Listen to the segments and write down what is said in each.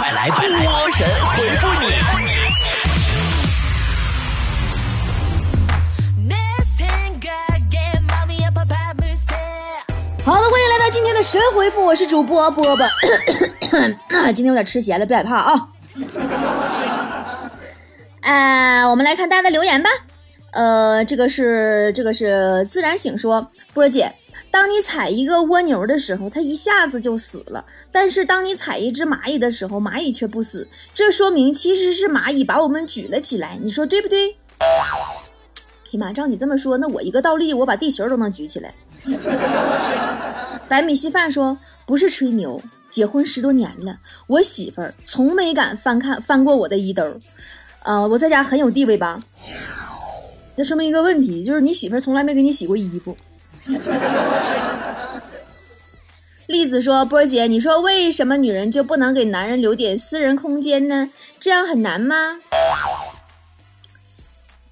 快来，快来，波神回复你！好的，欢迎来到今天的神回复，我是主播波波。今天有点吃咸了，别害怕啊。呃，我们来看大家的留言吧。呃，这个是这个是自然醒说，波姐，当你踩一个蜗牛的时候，它一下子就死了；但是当你踩一只蚂蚁的时候，蚂蚁却不死，这说明其实是蚂蚁把我们举了起来，你说对不对？哎妈，照你这么说，那我一个倒立，我把地球都能举起来。白米稀饭说，不是吹牛，结婚十多年了，我媳妇儿从没敢翻看翻过我的衣兜，呃，我在家很有地位吧？这说明一个问题，就是你媳妇儿从来没给你洗过衣服。栗子说：“波儿姐，你说为什么女人就不能给男人留点私人空间呢？这样很难吗？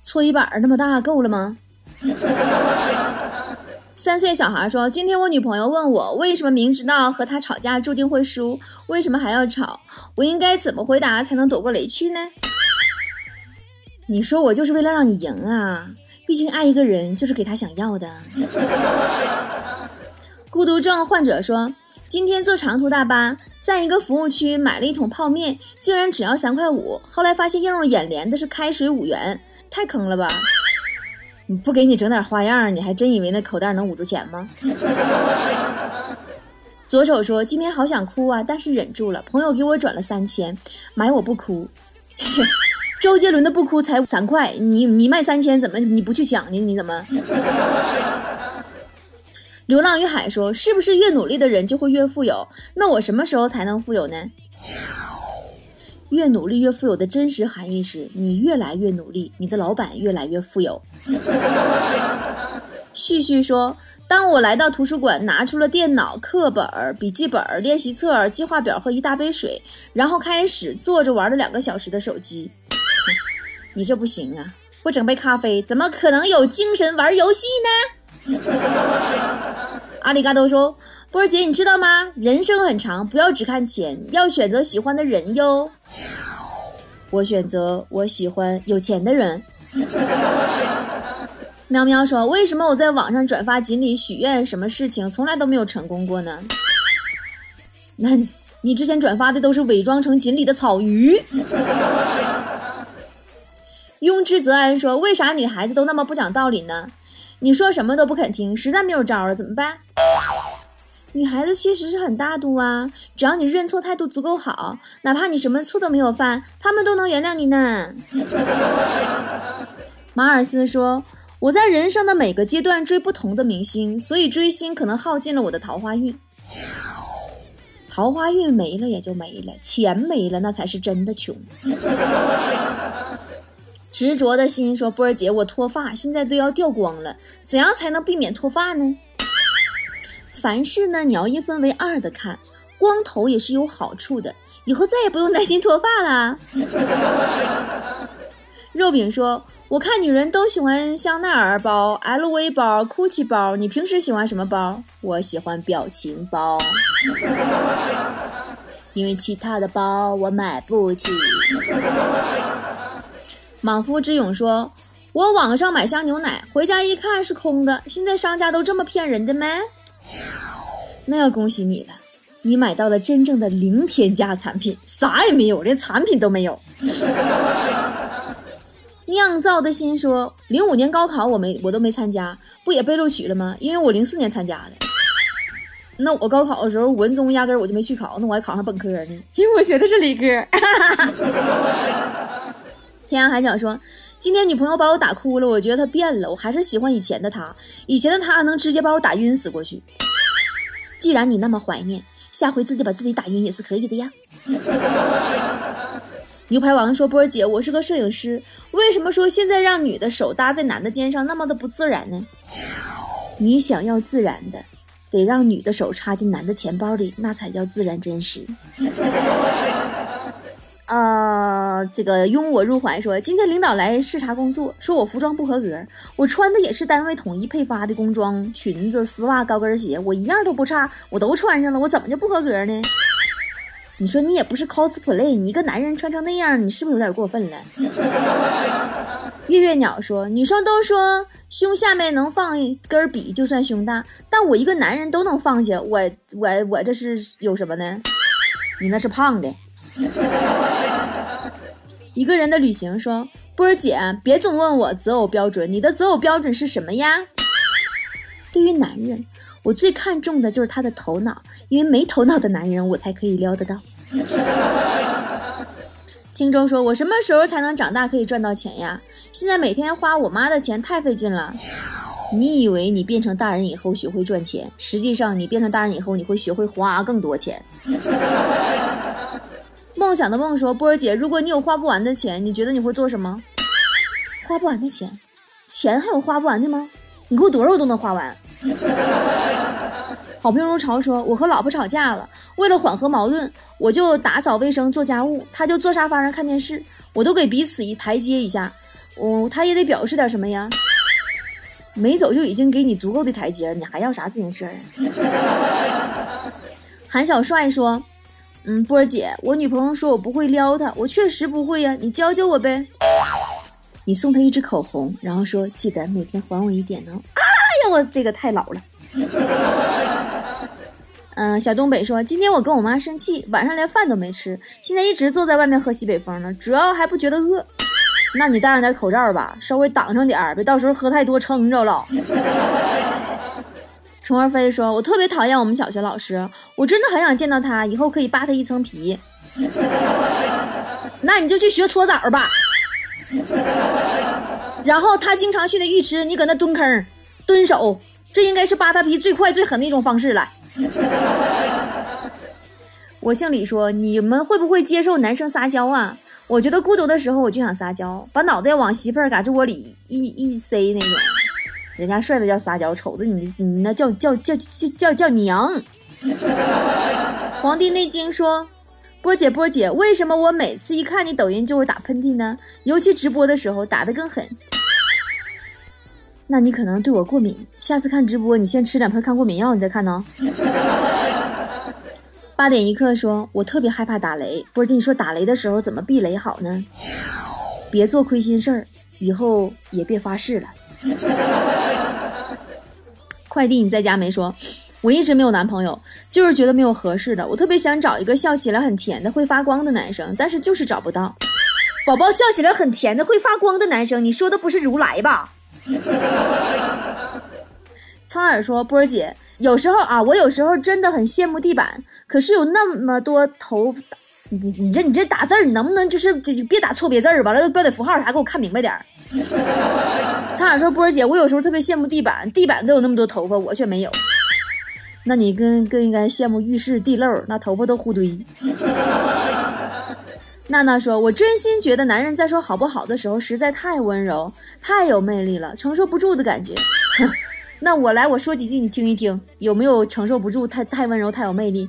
搓衣板那么大够了吗？” 三岁小孩说：“今天我女朋友问我，为什么明知道和他吵架注定会输，为什么还要吵？我应该怎么回答才能躲过雷区呢？”你说我就是为了让你赢啊！毕竟爱一个人就是给他想要的。孤独症患者说，今天坐长途大巴，在一个服务区买了一桶泡面，竟然只要三块五。后来发现映入眼帘的是开水五元，太坑了吧！你不给你整点花样，你还真以为那口袋能捂住钱吗？左手说，今天好想哭啊，但是忍住了。朋友给我转了三千，买我不哭。周杰伦的不哭才三块，你你卖三千怎么你不去抢呢？你怎么？流浪与海说：“是不是越努力的人就会越富有？那我什么时候才能富有呢？”越努力越富有的真实含义是你越来越努力，你的老板越来越富有。旭旭说：“当我来到图书馆，拿出了电脑、课本、笔记本、练习册、计划表和一大杯水，然后开始坐着玩了两个小时的手机。”你这不行啊！不整杯咖啡，怎么可能有精神玩游戏呢？阿里嘎多说：“波儿姐，你知道吗？人生很长，不要只看钱，要选择喜欢的人哟。”我选择我喜欢有钱的人。喵喵说：“为什么我在网上转发锦鲤许愿，什么事情从来都没有成功过呢？” 那你之前转发的都是伪装成锦鲤的草鱼。庸之则安说：“为啥女孩子都那么不讲道理呢？你说什么都不肯听，实在没有招了，怎么办？女孩子其实是很大度啊，只要你认错态度足够好，哪怕你什么错都没有犯，他们都能原谅你呢。”马尔斯说：“我在人生的每个阶段追不同的明星，所以追星可能耗尽了我的桃花运。桃花运没了也就没了，钱没了那才是真的穷。”执着的心说：“波儿姐，我脱发现在都要掉光了，怎样才能避免脱发呢？凡事呢，你要一分为二的看，光头也是有好处的，以后再也不用担心脱发了。”肉饼说：“我看女人都喜欢香奈儿包、LV 包、GUCCI 包，你平时喜欢什么包？我喜欢表情包，因为其他的包我买不起。”莽夫之勇说：“我网上买箱牛奶，回家一看是空的。现在商家都这么骗人的吗？那要恭喜你了，你买到了真正的零添加产品，啥也没有，连产品都没有。”酿造的心说：“零五年高考我没我都没参加，不也被录取了吗？因为我零四年参加的。那我高考的时候文综压根我就没去考，那我还考上本科呢，因为我学的是理科。”天涯海角说：“今天女朋友把我打哭了，我觉得她变了，我还是喜欢以前的她。以前的她能直接把我打晕死过去。既然你那么怀念，下回自己把自己打晕也是可以的呀。”牛排王说：“波儿姐，我是个摄影师，为什么说现在让女的手搭在男的肩上那么的不自然呢？你想要自然的，得让女的手插进男的钱包里，那才叫自然真实。”呃，这个拥我入怀说，今天领导来视察工作，说我服装不合格，我穿的也是单位统一配发的工装裙子、丝袜、高跟鞋，我一样都不差，我都穿上了，我怎么就不合格呢？你说你也不是 cosplay，你一个男人穿成那样，你是不是有点过分了？月月鸟说，女生都说胸下面能放一根笔就算胸大，但我一个男人都能放下，我我我这是有什么呢？你那是胖的。一个人的旅行说，波儿姐，别总问我择偶标准，你的择偶标准是什么呀？对于男人。我最看重的就是他的头脑，因为没头脑的男人我才可以撩得到。青州说：“我什么时候才能长大可以赚到钱呀？现在每天花我妈的钱太费劲了。你以为你变成大人以后学会赚钱，实际上你变成大人以后你会学会花更多钱。”梦想的梦说：“波儿姐，如果你有花不完的钱，你觉得你会做什么？花不完的钱，钱还有花不完的吗？你给我多少我都能花完。”好评如潮说：“我和老婆吵架了，为了缓和矛盾，我就打扫卫生、做家务，他就坐沙发上看电视，我都给彼此一台阶一下。哦，他也得表示点什么呀？没走就已经给你足够的台阶，你还要啥自行车啊？” 韩小帅说：“嗯，波儿姐，我女朋友说我不会撩她，我确实不会呀，你教教我呗。你送她一支口红，然后说记得每天还我一点哦。哎呀，我这个太老了。”嗯，小东北说，今天我跟我妈生气，晚上连饭都没吃，现在一直坐在外面喝西北风呢，主要还不觉得饿。那你戴上点口罩吧，稍微挡上点儿，别到时候喝太多撑着了。虫儿飞说，我特别讨厌我们小学老师，我真的很想见到他，以后可以扒他一层皮。那你就去学搓澡吧。然后他经常去的浴池，你搁那蹲坑、蹲守。这应该是扒他皮最快最狠的一种方式了。我姓李，说你们会不会接受男生撒娇啊？我觉得孤独的时候我就想撒娇，把脑袋往媳妇儿嘎吱窝里一一塞那种。人家帅的叫撒娇，瞅着你你那叫叫叫叫叫叫娘。黄帝内经说，波姐波姐，为什么我每次一看你抖音就会打喷嚏呢？尤其直播的时候打得更狠。那你可能对我过敏，下次看直播你先吃两片抗过敏药，你再看呢。八点一刻说，我特别害怕打雷，波姐，你说打雷的时候怎么避雷好呢？别做亏心事儿，以后也别发誓了。快递你在家没？说，我一直没有男朋友，就是觉得没有合适的。我特别想找一个笑起来很甜的会发光的男生，但是就是找不到。宝宝笑起来很甜的会发光的男生，你说的不是如来吧？苍耳说：“波儿姐，有时候啊，我有时候真的很羡慕地板。可是有那么多头，你你这你这打字你能不能就是别打错别字儿？完了标点符号啥，给我看明白点儿。”苍耳说：“波儿姐，我有时候特别羡慕地板，地板都有那么多头发，我却没有。那你更更应该羡慕浴室地漏，那头发都糊堆。”娜娜说：“我真心觉得男人在说好不好的时候实在太温柔，太有魅力了，承受不住的感觉。那我来，我说几句你听一听，有没有承受不住？太太温柔，太有魅力。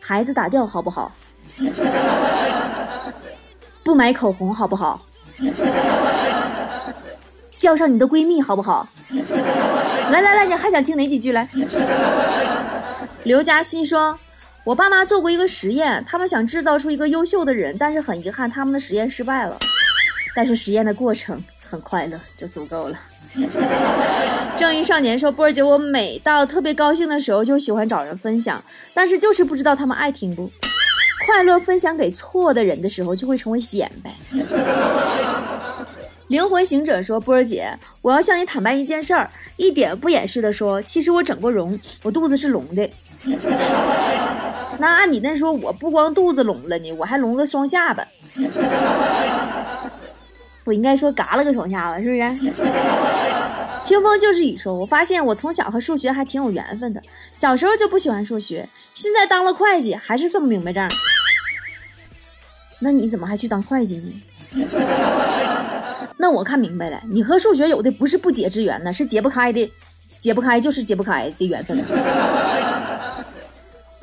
孩子打掉好不好？不买口红好不好？叫上你的闺蜜好不好？来来来，你还想听哪几句？来。”刘嘉欣说。我爸妈做过一个实验，他们想制造出一个优秀的人，但是很遗憾，他们的实验失败了。但是实验的过程很快乐，就足够了。正义少年说：“波儿姐，我每到特别高兴的时候，就喜欢找人分享，但是就是不知道他们爱听不。快乐分享给错的人的时候，就会成为显摆。”灵魂行者说：“波儿姐，我要向你坦白一件事儿，一点不掩饰的说，其实我整过容，我肚子是隆的。那按你那说，我不光肚子隆了呢，我还隆个双下巴。我应该说嘎了个双下巴，是不是？”听风就是雨说：“我发现我从小和数学还挺有缘分的，小时候就不喜欢数学，现在当了会计还是算不明白账。那你怎么还去当会计呢？” 那我看明白了，你和数学有的不是不解之缘呢，是解不开的，解不开就是解不开的缘分。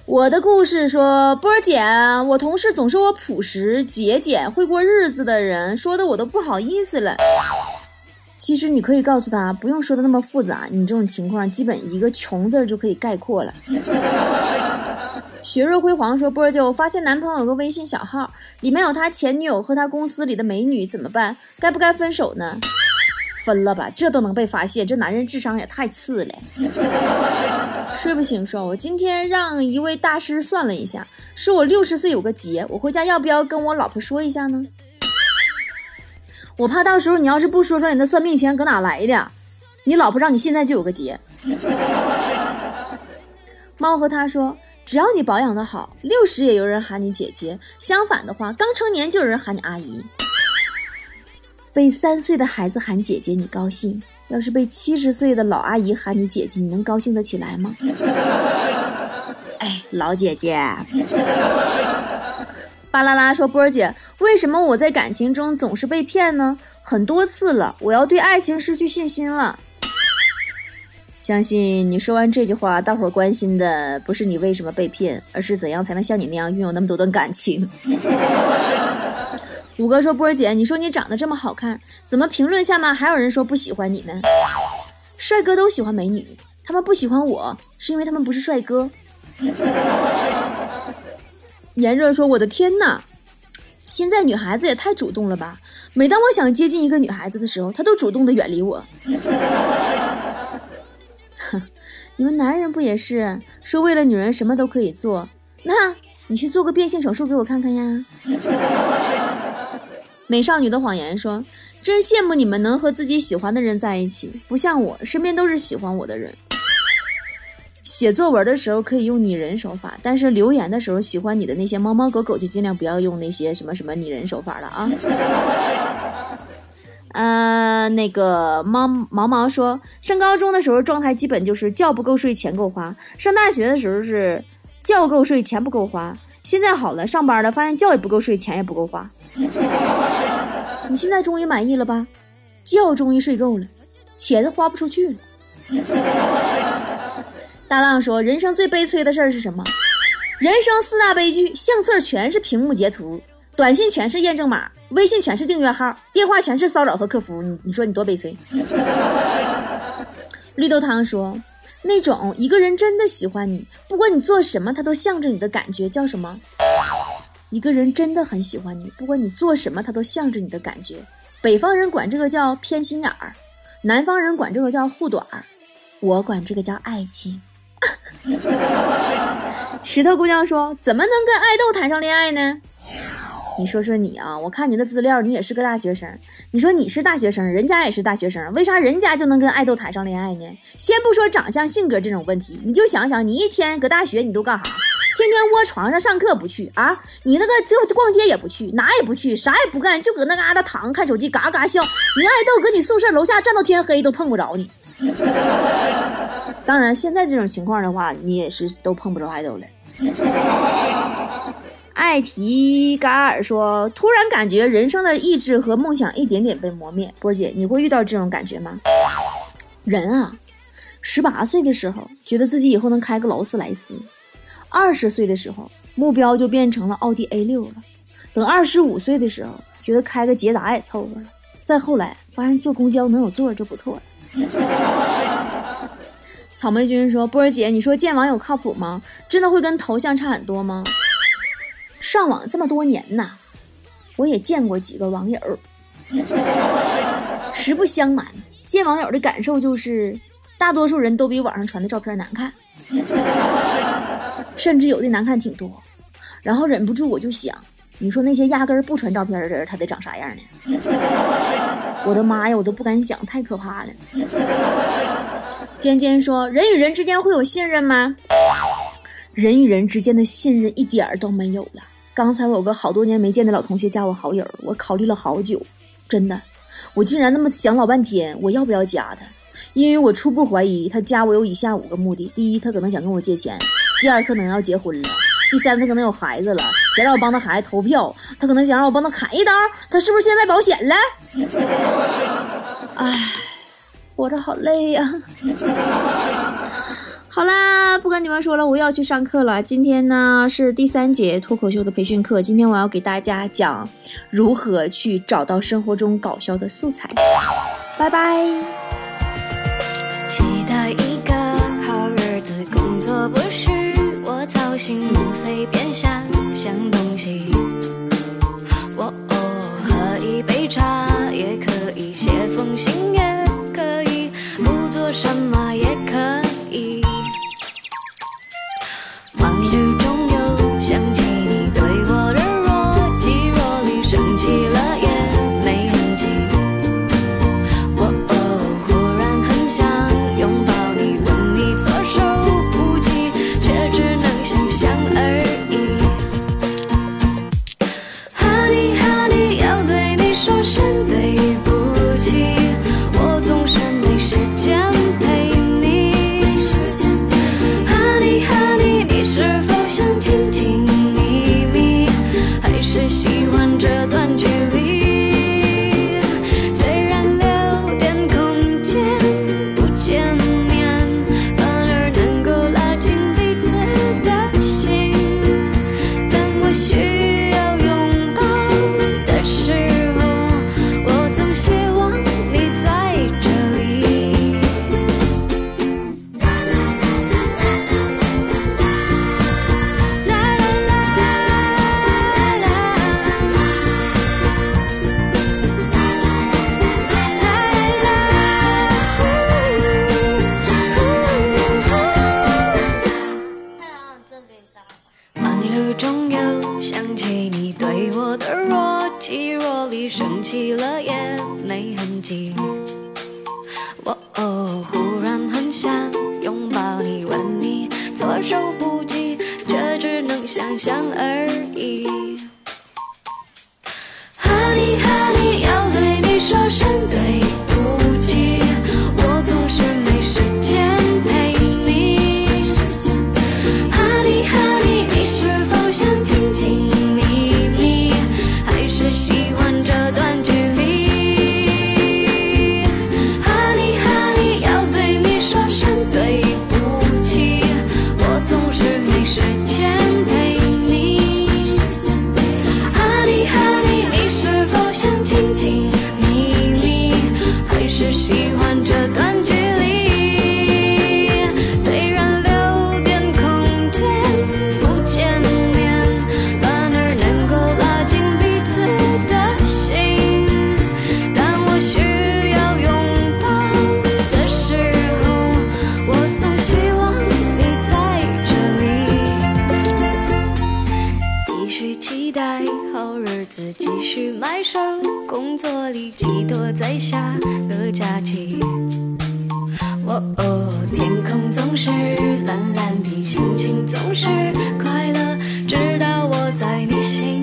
我的故事说，波儿姐，我同事总说我朴实、节俭、会过日子的人，说的我都不好意思了。其实你可以告诉他，不用说的那么复杂，你这种情况基本一个穷字就可以概括了。雪若辉煌说：“波儿姐，我发现男朋友有个微信小号，里面有他前女友和他公司里的美女，怎么办？该不该分手呢？分了吧，这都能被发现，这男人智商也太次了。睡不醒说，我今天让一位大师算了一下，说我六十岁有个劫，我回家要不要跟我老婆说一下呢？我怕到时候你要是不说出来，你那算命钱搁哪来的？你老婆让你现在就有个劫。猫和他说。”只要你保养的好，六十也有人喊你姐姐；相反的话，刚成年就有人喊你阿姨。被三岁的孩子喊姐姐，你高兴；要是被七十岁的老阿姨喊你姐姐，你能高兴得起来吗？哎，老姐姐。巴啦啦说：“波儿姐，为什么我在感情中总是被骗呢？很多次了，我要对爱情失去信心了。”相信你说完这句话，大伙儿关心的不是你为什么被骗，而是怎样才能像你那样拥有那么多段感情。五哥说：“波儿姐，你说你长得这么好看，怎么评论下面还有人说不喜欢你呢？帅哥都喜欢美女，他们不喜欢我是因为他们不是帅哥。”炎热说：“我的天哪，现在女孩子也太主动了吧！每当我想接近一个女孩子的时候，她都主动的远离我。”你们男人不也是说为了女人什么都可以做？那你去做个变性手术给我看看呀！美少女的谎言说：“真羡慕你们能和自己喜欢的人在一起，不像我身边都是喜欢我的人。”写作文的时候可以用拟人手法，但是留言的时候喜欢你的那些猫猫狗狗就尽量不要用那些什么什么拟人手法了啊！呃，那个猫毛毛说，上高中的时候状态基本就是觉不够睡，钱够花；上大学的时候是觉够睡，钱不够花。现在好了，上班了，发现觉也不够睡，钱也不够花。你现在终于满意了吧？觉终于睡够了，钱花不出去了。大浪说，人生最悲催的事儿是什么？人生四大悲剧，相册全是屏幕截图。短信全是验证码，微信全是订阅号，电话全是骚扰和客服。你你说你多悲催？绿豆汤说，那种一个人真的喜欢你，不管你做什么，他都向着你的感觉叫什么？一个人真的很喜欢你，不管你做什么，他都向着你的感觉。北方人管这个叫偏心眼儿，南方人管这个叫护短儿，我管这个叫爱情。石头姑娘说，怎么能跟爱豆谈上恋爱呢？你说说你啊，我看你的资料，你也是个大学生。你说你是大学生，人家也是大学生，为啥人家就能跟爱豆谈上恋爱呢？先不说长相、性格这种问题，你就想想，你一天搁大学你都干啥？天天窝床上上课不去啊？你那个就逛街也不去，哪也不去，啥也不干，就搁那嘎达躺看手机，嘎嘎笑。你爱豆搁你宿舍楼下站到天黑都碰不着你。当然，现在这种情况的话，你也是都碰不着爱豆了。艾提嘎尔说：“突然感觉人生的意志和梦想一点点被磨灭。”波姐，你会遇到这种感觉吗？人啊，十八岁的时候觉得自己以后能开个劳斯莱斯，二十岁的时候目标就变成了奥迪 A 六了，等二十五岁的时候觉得开个捷达也凑合了，再后来发现坐公交能有座就不错了。草莓君说：“波儿姐，你说见网友靠谱吗？真的会跟头像差很多吗？”上网这么多年呐，我也见过几个网友。实不相瞒，见网友的感受就是，大多数人都比网上传的照片难看，甚至有的难看挺多。然后忍不住我就想，你说那些压根儿不传照片的人，他得长啥样呢？我的妈呀，我都不敢想，太可怕了。尖尖说：“人与人之间会有信任吗？人与人之间的信任一点儿都没有了。”刚才我有个好多年没见的老同学加我好友，我考虑了好久，真的，我竟然那么想老半天，我要不要加他？因为我初步怀疑他加我有以下五个目的：第一，他可能想跟我借钱；第二，可能要结婚了；第三，他可能有孩子了，想让我帮他孩子投票；他可能想让我帮他砍一刀；他是不是现在卖保险了？唉，活着好累呀、好啦，不跟你们说了，我要去上课了。今天呢是第三节脱口秀的培训课，今天我要给大家讲如何去找到生活中搞笑的素材。拜拜。期待一个好日子，工作不是我操心，能随便想想东西。我、哦、喝一杯茶也可。想象儿里寄托在下个假期哦哦天空总是蓝蓝的心情总是快乐直到我在你心